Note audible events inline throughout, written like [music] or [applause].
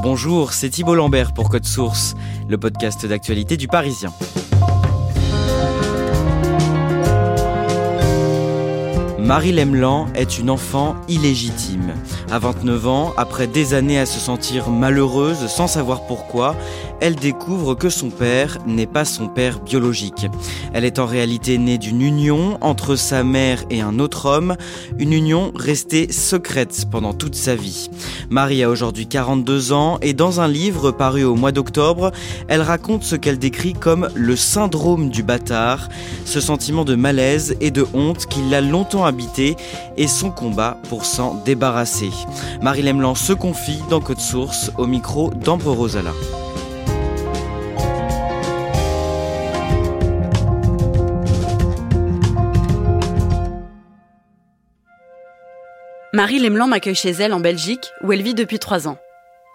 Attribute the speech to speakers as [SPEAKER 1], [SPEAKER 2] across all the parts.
[SPEAKER 1] Bonjour, c'est Thibault Lambert pour Code Source, le podcast d'actualité du Parisien. Marie Lemelan est une enfant illégitime. À 29 ans, après des années à se sentir malheureuse sans savoir pourquoi, elle découvre que son père n'est pas son père biologique. Elle est en réalité née d'une union entre sa mère et un autre homme, une union restée secrète pendant toute sa vie. Marie a aujourd'hui 42 ans et dans un livre paru au mois d'octobre, elle raconte ce qu'elle décrit comme le syndrome du bâtard, ce sentiment de malaise et de honte qui l'a longtemps habité et son combat pour s'en débarrasser. Marie Lemelan se confie dans Code Source au micro d'Ambre Rosala.
[SPEAKER 2] Marie Lemelan m'accueille chez elle en Belgique, où elle vit depuis trois ans.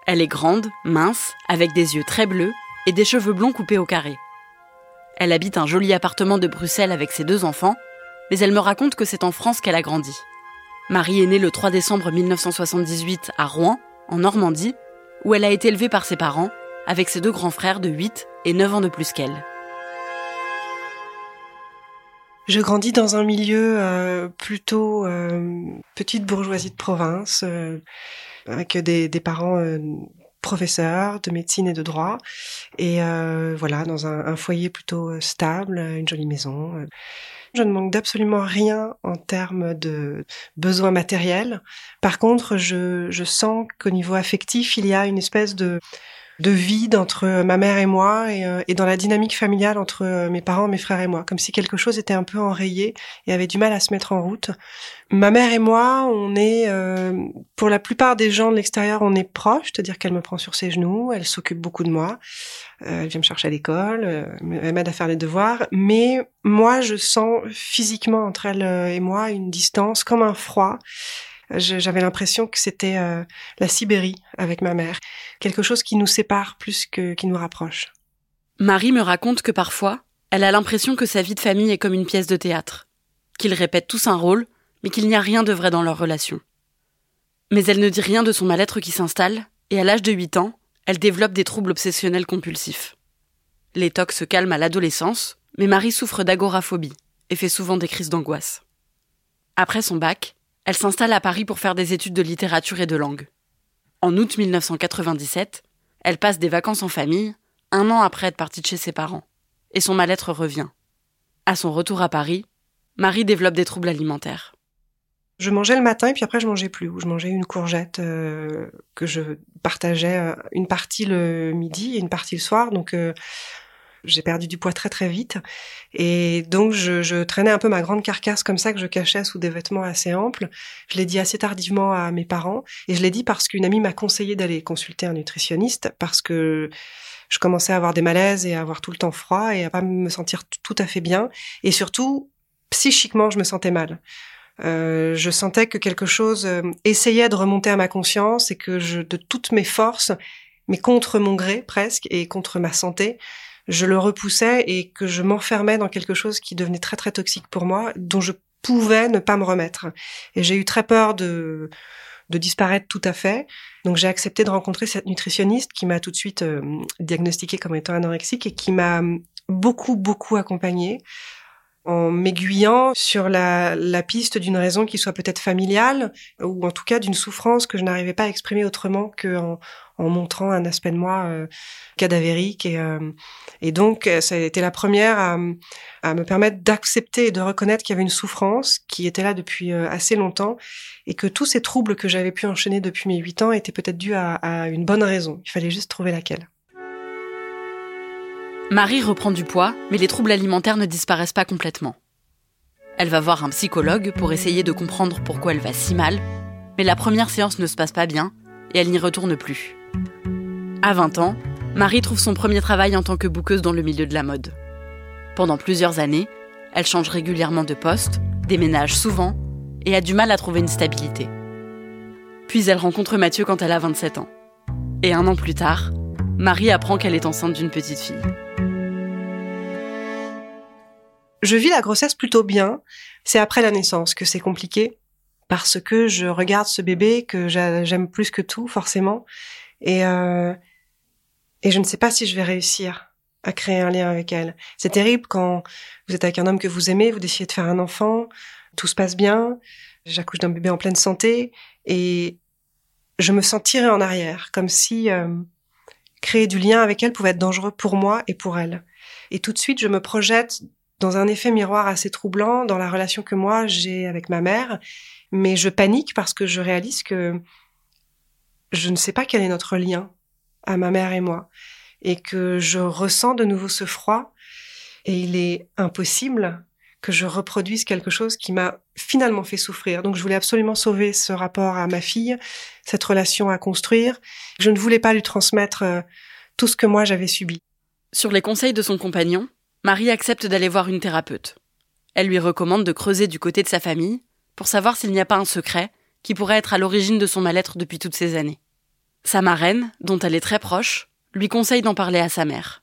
[SPEAKER 2] Elle est grande, mince, avec des yeux très bleus et des cheveux blonds coupés au carré. Elle habite un joli appartement de Bruxelles avec ses deux enfants, mais elle me raconte que c'est en France qu'elle a grandi. Marie est née le 3 décembre 1978 à Rouen, en Normandie, où elle a été élevée par ses parents, avec ses deux grands frères de 8 et 9 ans de plus qu'elle.
[SPEAKER 3] Je grandis dans un milieu euh, plutôt euh, petite bourgeoisie de province, euh, avec des, des parents euh, professeurs de médecine et de droit, et euh, voilà, dans un, un, foyer plutôt stable, une jolie maison. Je ne manque d'absolument rien en termes de besoins matériels. Par contre, je, je sens qu'au niveau affectif, il y a une espèce de de vide entre ma mère et moi et, euh, et, dans la dynamique familiale entre euh, mes parents, mes frères et moi, comme si quelque chose était un peu enrayé et avait du mal à se mettre en route. Ma mère et moi, on est, euh, pour la plupart des gens de l'extérieur, on est proches, c'est-à-dire qu'elle me prend sur ses genoux, elle s'occupe beaucoup de moi, euh, elle vient me chercher à l'école, euh, elle m'aide à faire les devoirs, mais moi, je sens physiquement entre elle et moi une distance, comme un froid j'avais l'impression que c'était euh, la Sibérie avec ma mère, quelque chose qui nous sépare plus que qui nous rapproche.
[SPEAKER 2] Marie me raconte que parfois, elle a l'impression que sa vie de famille est comme une pièce de théâtre, qu'ils répètent tous un rôle, mais qu'il n'y a rien de vrai dans leur relation. Mais elle ne dit rien de son mal-être qui s'installe, et à l'âge de 8 ans, elle développe des troubles obsessionnels compulsifs. Les tocs se calment à l'adolescence, mais Marie souffre d'agoraphobie et fait souvent des crises d'angoisse. Après son bac, elle s'installe à Paris pour faire des études de littérature et de langue. En août 1997, elle passe des vacances en famille, un an après être partie de chez ses parents, et son mal-être revient. À son retour à Paris, Marie développe des troubles alimentaires.
[SPEAKER 3] Je mangeais le matin et puis après je mangeais plus. Je mangeais une courgette euh, que je partageais euh, une partie le midi et une partie le soir. Donc euh, j'ai perdu du poids très très vite. Et donc je, je, traînais un peu ma grande carcasse comme ça que je cachais sous des vêtements assez amples. Je l'ai dit assez tardivement à mes parents et je l'ai dit parce qu'une amie m'a conseillé d'aller consulter un nutritionniste parce que je commençais à avoir des malaises et à avoir tout le temps froid et à pas me sentir tout à fait bien. Et surtout, psychiquement, je me sentais mal. Euh, je sentais que quelque chose euh, essayait de remonter à ma conscience et que je, de toutes mes forces, mais contre mon gré presque et contre ma santé, je le repoussais et que je m'enfermais dans quelque chose qui devenait très très toxique pour moi, dont je pouvais ne pas me remettre. Et j'ai eu très peur de de disparaître tout à fait. Donc j'ai accepté de rencontrer cette nutritionniste qui m'a tout de suite euh, diagnostiqué comme étant anorexique et qui m'a beaucoup beaucoup accompagnée. En m'aiguillant sur la, piste d'une raison qui soit peut-être familiale, ou en tout cas d'une souffrance que je n'arrivais pas à exprimer autrement qu'en en montrant un aspect de moi euh, cadavérique. Et, euh, et donc, ça a été la première à, à me permettre d'accepter et de reconnaître qu'il y avait une souffrance qui était là depuis euh, assez longtemps, et que tous ces troubles que j'avais pu enchaîner depuis mes huit ans étaient peut-être dus à, à une bonne raison. Il fallait juste trouver laquelle.
[SPEAKER 2] Marie reprend du poids, mais les troubles alimentaires ne disparaissent pas complètement. Elle va voir un psychologue pour essayer de comprendre pourquoi elle va si mal, mais la première séance ne se passe pas bien et elle n'y retourne plus. À 20 ans, Marie trouve son premier travail en tant que bouqueuse dans le milieu de la mode. Pendant plusieurs années, elle change régulièrement de poste, déménage souvent et a du mal à trouver une stabilité. Puis elle rencontre Mathieu quand elle a 27 ans. Et un an plus tard, Marie apprend qu'elle est enceinte d'une petite fille.
[SPEAKER 3] Je vis la grossesse plutôt bien. C'est après la naissance que c'est compliqué parce que je regarde ce bébé que j'aime plus que tout forcément et euh, et je ne sais pas si je vais réussir à créer un lien avec elle. C'est terrible quand vous êtes avec un homme que vous aimez, vous décidez de faire un enfant, tout se passe bien, j'accouche d'un bébé en pleine santé et je me sens tirée en arrière, comme si euh, créer du lien avec elle pouvait être dangereux pour moi et pour elle. Et tout de suite, je me projette dans un effet miroir assez troublant dans la relation que moi j'ai avec ma mère, mais je panique parce que je réalise que je ne sais pas quel est notre lien à ma mère et moi, et que je ressens de nouveau ce froid, et il est impossible que je reproduise quelque chose qui m'a finalement fait souffrir. Donc je voulais absolument sauver ce rapport à ma fille, cette relation à construire. Je ne voulais pas lui transmettre euh, tout ce que moi j'avais subi.
[SPEAKER 2] Sur les conseils de son compagnon, Marie accepte d'aller voir une thérapeute. Elle lui recommande de creuser du côté de sa famille pour savoir s'il n'y a pas un secret qui pourrait être à l'origine de son mal-être depuis toutes ces années. Sa marraine, dont elle est très proche, lui conseille d'en parler à sa mère.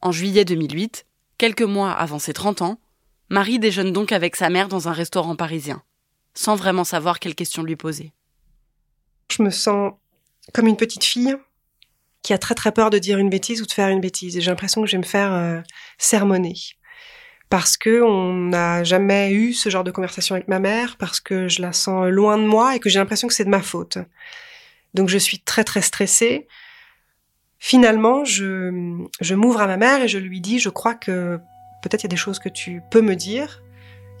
[SPEAKER 2] En juillet 2008, quelques mois avant ses 30 ans, Marie déjeune donc avec sa mère dans un restaurant parisien, sans vraiment savoir quelles questions lui poser.
[SPEAKER 3] Je me sens comme une petite fille qui a très très peur de dire une bêtise ou de faire une bêtise. Et j'ai l'impression que je vais me faire euh, sermonner. Parce que on n'a jamais eu ce genre de conversation avec ma mère, parce que je la sens loin de moi et que j'ai l'impression que c'est de ma faute. Donc je suis très très stressée. Finalement, je, je m'ouvre à ma mère et je lui dis, je crois que peut-être il y a des choses que tu peux me dire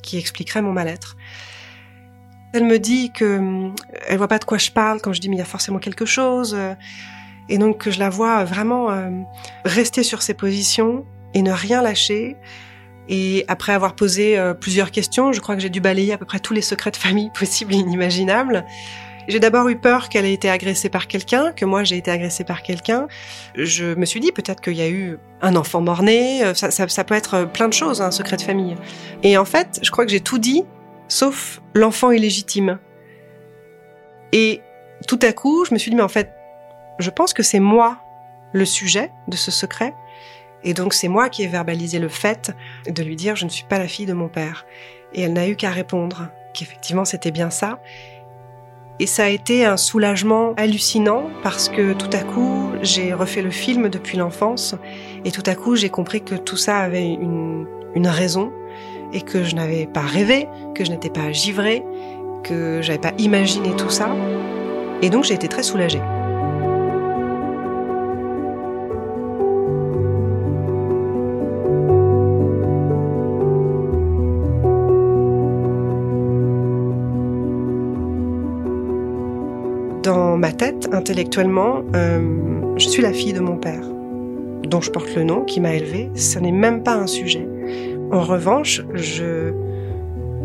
[SPEAKER 3] qui expliqueraient mon mal-être. Elle me dit que elle voit pas de quoi je parle quand je dis mais il y a forcément quelque chose. Et donc je la vois vraiment euh, rester sur ses positions et ne rien lâcher. Et après avoir posé euh, plusieurs questions, je crois que j'ai dû balayer à peu près tous les secrets de famille [laughs] possibles et inimaginables. J'ai d'abord eu peur qu'elle ait été agressée par quelqu'un, que moi j'ai été agressée par quelqu'un. Je me suis dit peut-être qu'il y a eu un enfant mort-né, euh, ça, ça, ça, peut être plein de choses, un secret de famille. Et en fait, je crois que j'ai tout dit, sauf l'enfant illégitime. Et tout à coup, je me suis dit mais en fait, je pense que c'est moi le sujet de ce secret. Et donc c'est moi qui ai verbalisé le fait de lui dire je ne suis pas la fille de mon père. Et elle n'a eu qu'à répondre qu'effectivement c'était bien ça. Et ça a été un soulagement hallucinant parce que tout à coup j'ai refait le film depuis l'enfance et tout à coup j'ai compris que tout ça avait une, raison et que je n'avais pas rêvé, que je n'étais pas givrée, que j'avais pas imaginé tout ça. Et donc j'ai été très soulagée. Intellectuellement, euh, je suis la fille de mon père, dont je porte le nom, qui m'a élevée. Ce n'est même pas un sujet. En revanche, je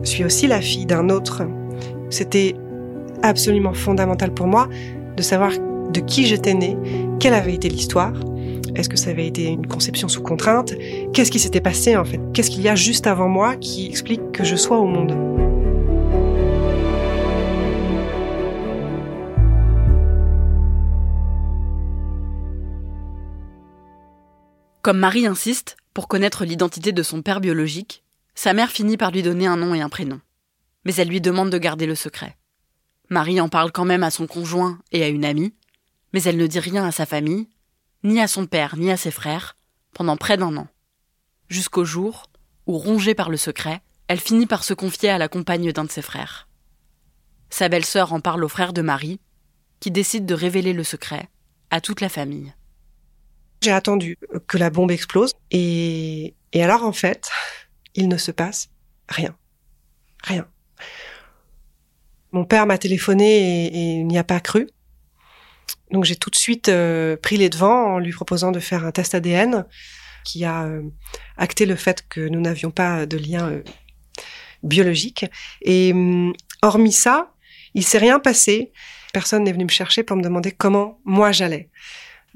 [SPEAKER 3] suis aussi la fille d'un autre. C'était absolument fondamental pour moi de savoir de qui j'étais née, quelle avait été l'histoire, est-ce que ça avait été une conception sous contrainte, qu'est-ce qui s'était passé en fait, qu'est-ce qu'il y a juste avant moi qui explique que je sois au monde?
[SPEAKER 2] Comme Marie insiste, pour connaître l'identité de son père biologique, sa mère finit par lui donner un nom et un prénom. Mais elle lui demande de garder le secret. Marie en parle quand même à son conjoint et à une amie, mais elle ne dit rien à sa famille, ni à son père, ni à ses frères, pendant près d'un an. Jusqu'au jour où, rongée par le secret, elle finit par se confier à la compagne d'un de ses frères. Sa belle-sœur en parle au frère de Marie, qui décide de révéler le secret à toute la famille.
[SPEAKER 3] J'ai attendu que la bombe explose et, et alors en fait, il ne se passe rien. Rien. Mon père m'a téléphoné et, il n'y a pas cru. Donc j'ai tout de suite euh, pris les devants en lui proposant de faire un test ADN qui a euh, acté le fait que nous n'avions pas de lien euh, biologique. Et hum, hormis ça, il s'est rien passé. Personne n'est venu me chercher pour me demander comment moi j'allais.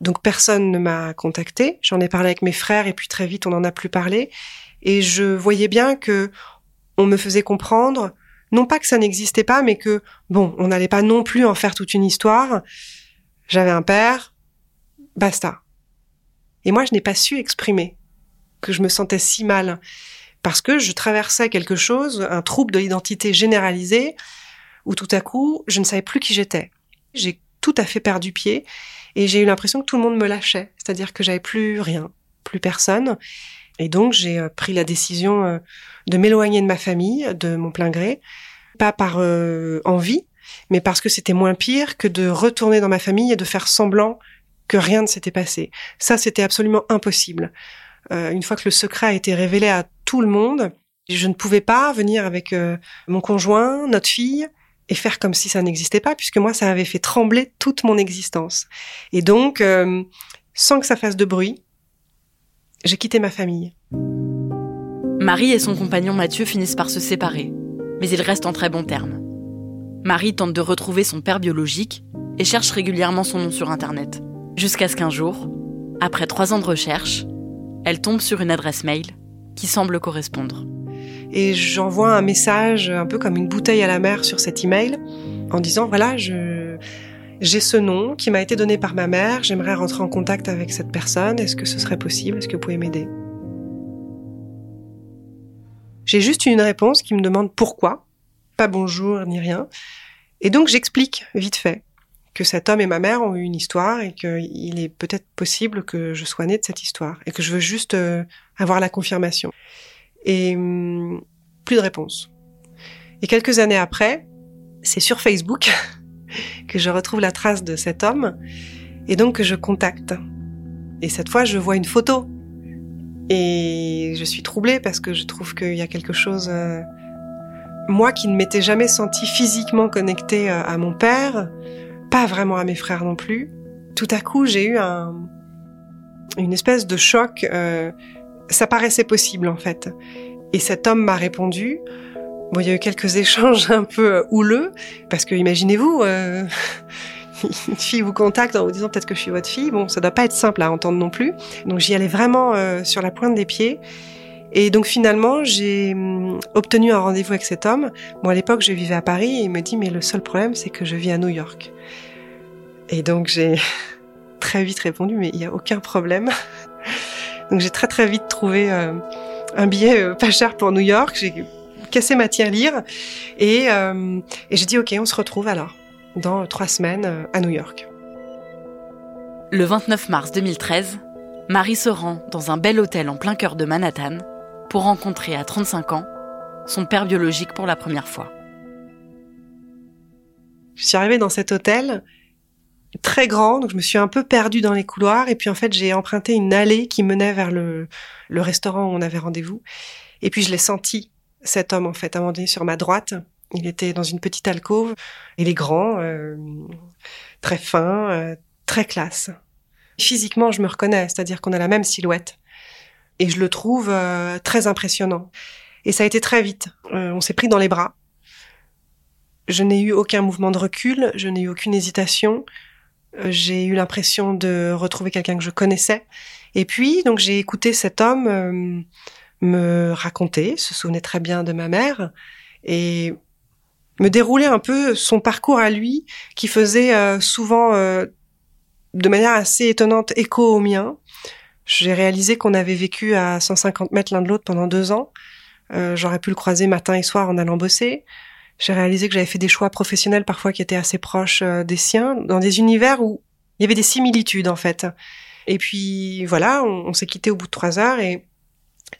[SPEAKER 3] Donc personne ne m'a contacté. J'en ai parlé avec mes frères et puis très vite on n'en a plus parlé. Et je voyais bien que on me faisait comprendre, non pas que ça n'existait pas, mais que bon, on n'allait pas non plus en faire toute une histoire. J'avais un père, basta. Et moi, je n'ai pas su exprimer que je me sentais si mal parce que je traversais quelque chose, un trouble de l'identité généralisé, où tout à coup, je ne savais plus qui j'étais. J'ai tout à fait perdu pied et j'ai eu l'impression que tout le monde me lâchait, c'est-à-dire que j'avais plus rien, plus personne. Et donc j'ai euh, pris la décision euh, de m'éloigner de ma famille de mon plein gré, pas par euh, envie, mais parce que c'était moins pire que de retourner dans ma famille et de faire semblant que rien ne s'était passé. Ça, c'était absolument impossible. une fois que le secret a été révélé à tout le monde, je ne pouvais pas venir avec mon conjoint, notre fille, et faire comme si ça n'existait pas, puisque moi, ça avait fait trembler toute mon existence. Et donc, sans que ça fasse de bruit, j'ai quitté ma famille.
[SPEAKER 2] Marie et son compagnon Mathieu finissent par se séparer, mais ils restent en très bons termes. Marie tente de retrouver son père biologique et cherche régulièrement son nom sur Internet. Jusqu'à ce qu'un jour, après trois ans de recherche, elle tombe sur une adresse mail qui semble correspondre.
[SPEAKER 3] Et j'envoie un message un peu comme une bouteille à la mer sur cet email en disant voilà, j'ai ce nom qui m'a été donné par ma mère, j'aimerais rentrer en contact avec cette personne, est-ce que ce serait possible, est-ce que vous pouvez m'aider? J'ai juste une réponse qui me demande pourquoi, pas bonjour ni rien, et donc j'explique vite fait que cet homme et ma mère ont eu une histoire et qu'il est peut-être possible que je sois née de cette histoire et que je veux juste euh, avoir la confirmation. Et hum, plus de réponse. Et quelques années après, c'est sur Facebook [laughs] que je retrouve la trace de cet homme et donc que je contacte. Et cette fois, je vois une photo. Et je suis troublée parce que je trouve qu'il y a quelque chose... Euh, moi qui ne m'étais jamais sentie physiquement connectée euh, à mon père, pas vraiment à mes frères non plus, tout à coup j'ai eu un, une espèce de choc. Euh, ça paraissait possible en fait. Et cet homme m'a répondu Bon, il y a eu quelques [laughs] échanges un peu euh, houleux, parce que imaginez-vous, euh, [laughs] une fille vous contacte en vous disant peut-être que je suis votre fille. Bon, ça doit pas être simple à entendre non plus. Donc j'y allais vraiment euh, sur la pointe des pieds. Et donc finalement, j'ai hum, obtenu un rendez-vous avec cet homme. Bon, à l'époque, je vivais à Paris et il me dit mais le seul problème, c'est que je vis à New York. Et donc j'ai [laughs] très vite répondu mais il y a aucun problème. Donc j'ai très très vite trouvé un billet pas cher pour New York. J'ai cassé ma tirelire. Et, euh, et j'ai dit, OK, on se retrouve alors, dans trois semaines euh, à New York.
[SPEAKER 2] Le 29 mars 2013, Marie se rend dans un bel hôtel en plein cœur de Manhattan pour rencontrer à 35 ans son père biologique pour la première fois.
[SPEAKER 3] Je suis arrivée dans cet hôtel très grand, donc je me suis un peu perdue dans les couloirs et puis en fait j'ai emprunté une allée qui menait vers le, le restaurant où on avait rendez-vous et puis je l'ai senti cet homme en fait à un moment donné sur ma droite. Il était dans une petite alcôve. Il est grand, euh, très fin, euh, très classe. Physiquement, je me reconnais, c'est-à-dire qu'on a la même silhouette. Et je le trouve euh, très impressionnant. Et ça a été très vite. on s'est pris dans les bras. Je n'ai eu aucun mouvement de recul, je n'ai eu aucune hésitation. J'ai eu l'impression de retrouver quelqu'un que je connaissais. Et puis, donc, j'ai écouté cet homme me raconter, se souvenait très bien de ma mère et me dérouler un peu son parcours à lui qui faisait euh, souvent euh, de manière assez étonnante écho au mien. J'ai réalisé qu'on avait vécu à 150 mètres l'un de l'autre pendant deux ans. Euh, J'aurais pu le croiser matin et soir en allant bosser. J'ai réalisé que j'avais fait des choix professionnels parfois qui étaient assez proches euh, des siens, dans des univers où il y avait des similitudes en fait. Et puis voilà, on, s'est quitté au bout de trois heures et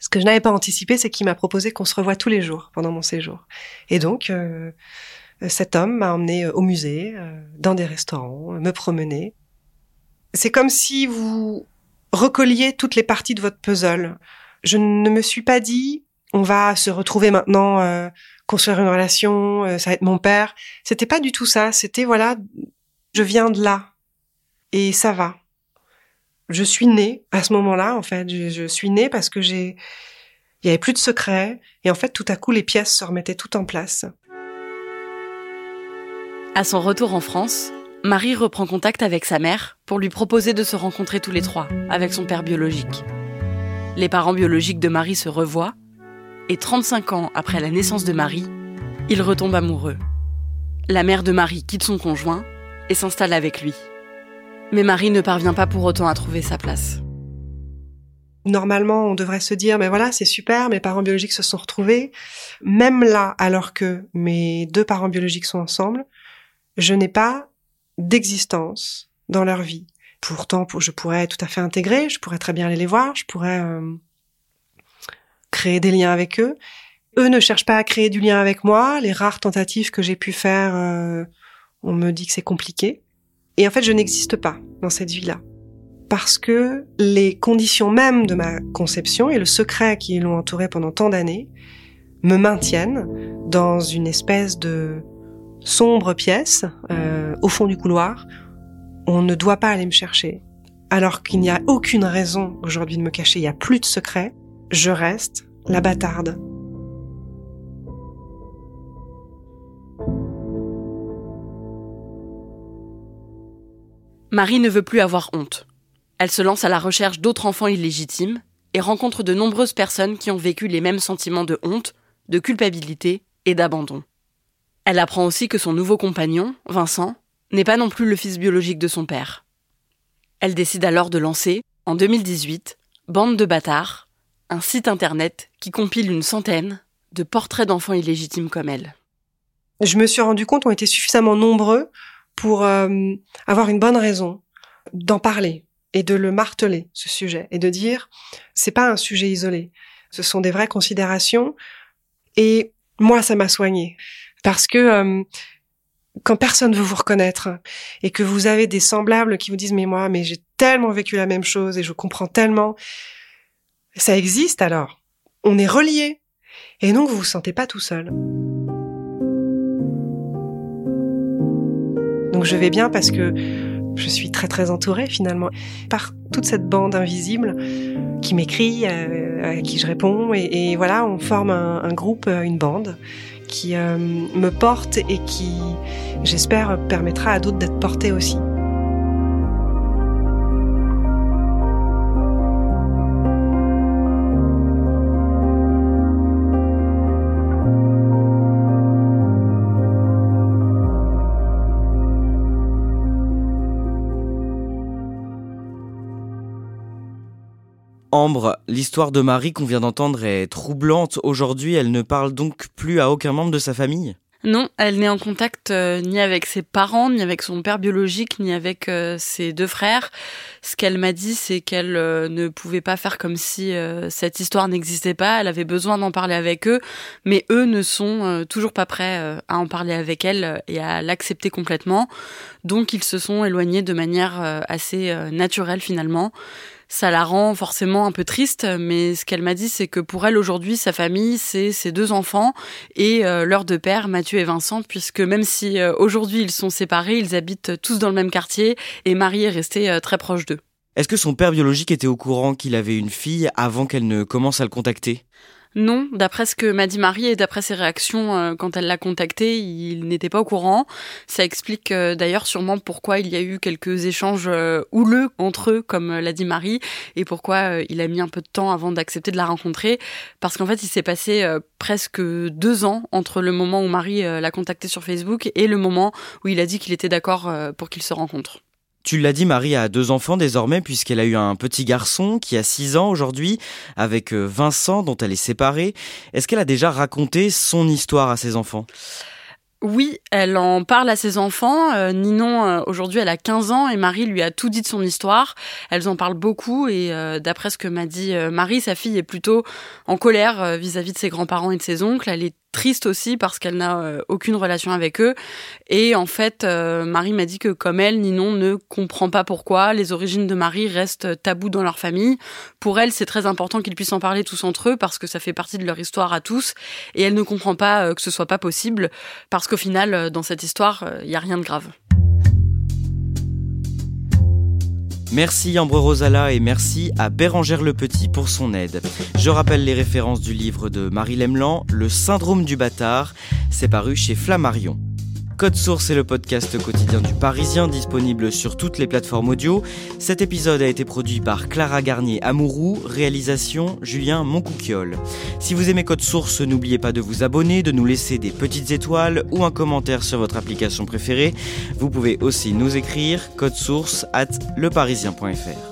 [SPEAKER 3] Ce que je n'avais pas anticipé, c'est qu'il m'a proposé qu'on se revoie tous les jours pendant mon séjour. Et donc, euh, cet homme m'a emmené au musée, dans des restaurants, me promener. C'est comme si vous recolliez toutes les parties de votre puzzle. Je ne me suis pas dit, on va se retrouver maintenant, euh, construire une relation, euh, ça va être mon père. C'était pas du tout ça. C'était voilà, je viens de là et ça va. Je suis née à ce moment-là. En fait, je, suis née parce que j'ai, il y avait plus de secrets et en fait, tout à coup, les pièces se remettaient toutes en place.
[SPEAKER 2] À son retour en France, Marie reprend contact avec sa mère pour lui proposer de se rencontrer tous les trois avec son père biologique. Les parents biologiques de Marie se revoient et 35 ans après la naissance de Marie, ils retombent amoureux. La mère de Marie quitte son conjoint et s'installe avec lui. Mais Marie ne parvient pas pour autant à trouver sa place.
[SPEAKER 3] Normalement, on devrait se dire, mais voilà, c'est super, mes parents biologiques se sont retrouvés. Même là, alors que mes deux parents biologiques sont ensemble, je n'ai pas d'existence dans leur vie. Pourtant, je pourrais tout à fait intégrer, je pourrais très bien aller les voir, je pourrais euh, créer des liens avec eux. Eux ne cherchent pas à créer du lien avec moi. Les rares tentatives que j'ai pu faire, euh, on me dit que c'est compliqué. Et en fait, je n'existe pas dans cette vie-là. Parce que les conditions mêmes de ma conception et le secret qui l'ont entouré pendant tant d'années me maintiennent dans une espèce de sombre pièce euh, au fond du couloir. On ne doit pas aller me chercher. Alors qu'il n'y a aucune raison aujourd'hui de me cacher, il n'y a plus de secret je reste la bâtarde.
[SPEAKER 2] Marie ne veut plus avoir honte. Elle se lance à la recherche d'autres enfants illégitimes et rencontre de nombreuses personnes qui ont vécu les mêmes sentiments de honte, de culpabilité et d'abandon. Elle apprend aussi que son nouveau compagnon, Vincent, n'est pas non plus le fils biologique de son père. Elle décide alors de lancer, en 2018, Bande de bâtards, un site internet qui compile une centaine de portraits d'enfants illégitimes comme elle.
[SPEAKER 3] Je me suis rendu compte qu'on était suffisamment nombreux pour euh, avoir une bonne raison d'en parler et de le marteler ce sujet et de dire c'est pas un sujet isolé, ce sont des vraies considérations et moi ça m'a soigné parce que euh, quand personne veut vous reconnaître et que vous avez des semblables qui vous disent mais moi mais j'ai tellement vécu la même chose et je comprends tellement ça existe alors. On est reliés. Et donc vous vous sentez pas tout seul. Donc je vais bien parce que je suis très très entourée finalement par toute cette bande invisible qui m'écrit, euh, à qui je réponds et, voilà, on forme un, groupe, euh, une bande qui euh, me porte et qui, j'espère, permettra à d'autres d'être portés aussi.
[SPEAKER 1] Ambre, l'histoire de Marie qu'on vient d'entendre est troublante. Aujourd'hui, elle ne parle donc plus à aucun membre de sa famille?
[SPEAKER 2] Non, elle n'est en contact euh, ni avec ses parents, ni avec son père biologique, ni avec euh, ses deux frères. Ce qu'elle m'a dit, c'est qu'elle euh, ne pouvait pas faire comme si cette histoire n'existait pas. Elle avait besoin d'en parler avec eux, mais eux ne sont toujours pas prêts à en parler avec elle et à l'accepter complètement. Donc ils se sont éloignés de manière assez naturelle finalement ça la rend forcément un peu triste, mais ce qu'elle m'a dit, c'est que pour elle aujourd'hui, sa famille, c'est ses deux enfants et euh, leurs deux pères, Mathieu et Vincent, puisque même si euh, aujourd'hui ils sont séparés, ils habitent tous dans le même quartier et Marie est restée euh, très proche d'eux.
[SPEAKER 1] Est-ce que son père biologique était au courant qu'il avait une fille avant qu'elle ne commence à le contacter?
[SPEAKER 2] Non, d'après ce que m'a dit Marie et d'après ses réactions euh, quand elle l'a contacté, il n'était pas au courant. Ça explique euh, d'ailleurs sûrement pourquoi il y a eu quelques échanges euh, houleux entre eux, comme l'a dit Marie, et pourquoi il a mis un peu de temps avant d'accepter de la rencontrer. Parce qu'en fait, il s'est passé presque deux ans entre le moment où Marie l'a contacté sur Facebook et le moment où il a dit qu'il était d'accord pour qu'ils se rencontrent.
[SPEAKER 1] Tu l'as dit, Marie a deux enfants désormais puisqu'elle a eu un petit garçon qui a 6 ans aujourd'hui avec euh, Vincent dont elle est séparée. Est-ce qu'elle a déjà raconté son histoire à ses enfants?
[SPEAKER 2] Oui, elle en parle à ses enfants. Euh, Ninon, euh, aujourd'hui, elle a 15 ans et Marie lui a tout dit de son histoire. Elles en parlent beaucoup et d'après ce que m'a dit Marie, sa fille est plutôt en colère vis-à-vis -vis de ses grands-parents et de ses oncles. Triste aussi parce qu'elle n'a euh, aucune relation avec eux. Et en fait, euh, Marie m'a dit que comme elle, Ninon ne comprend pas pourquoi les origines de Marie restent tabous dans leur famille. Pour elle, c'est très important qu'ils puissent en parler tous entre eux parce que ça fait partie de leur histoire à tous. Et elle ne comprend pas euh, que ce soit pas possible parce qu'au final, dans cette histoire, il n'y a rien de grave.
[SPEAKER 1] Merci Ambre Rosala et merci à Bérangère Le Petit pour son aide. Je rappelle les références du livre de Marie Lemelan, Le syndrome du bâtard. C'est paru chez Flammarion. Code Source est le podcast quotidien du Parisien disponible sur toutes les plateformes audio. Cet épisode a été produit par Clara Garnier Amourou, réalisation Julien Moncouquiole. Si vous aimez Code Source, n'oubliez pas de vous abonner, de nous laisser des petites étoiles ou un commentaire sur votre application préférée. Vous pouvez aussi nous écrire code source at leparisien.fr.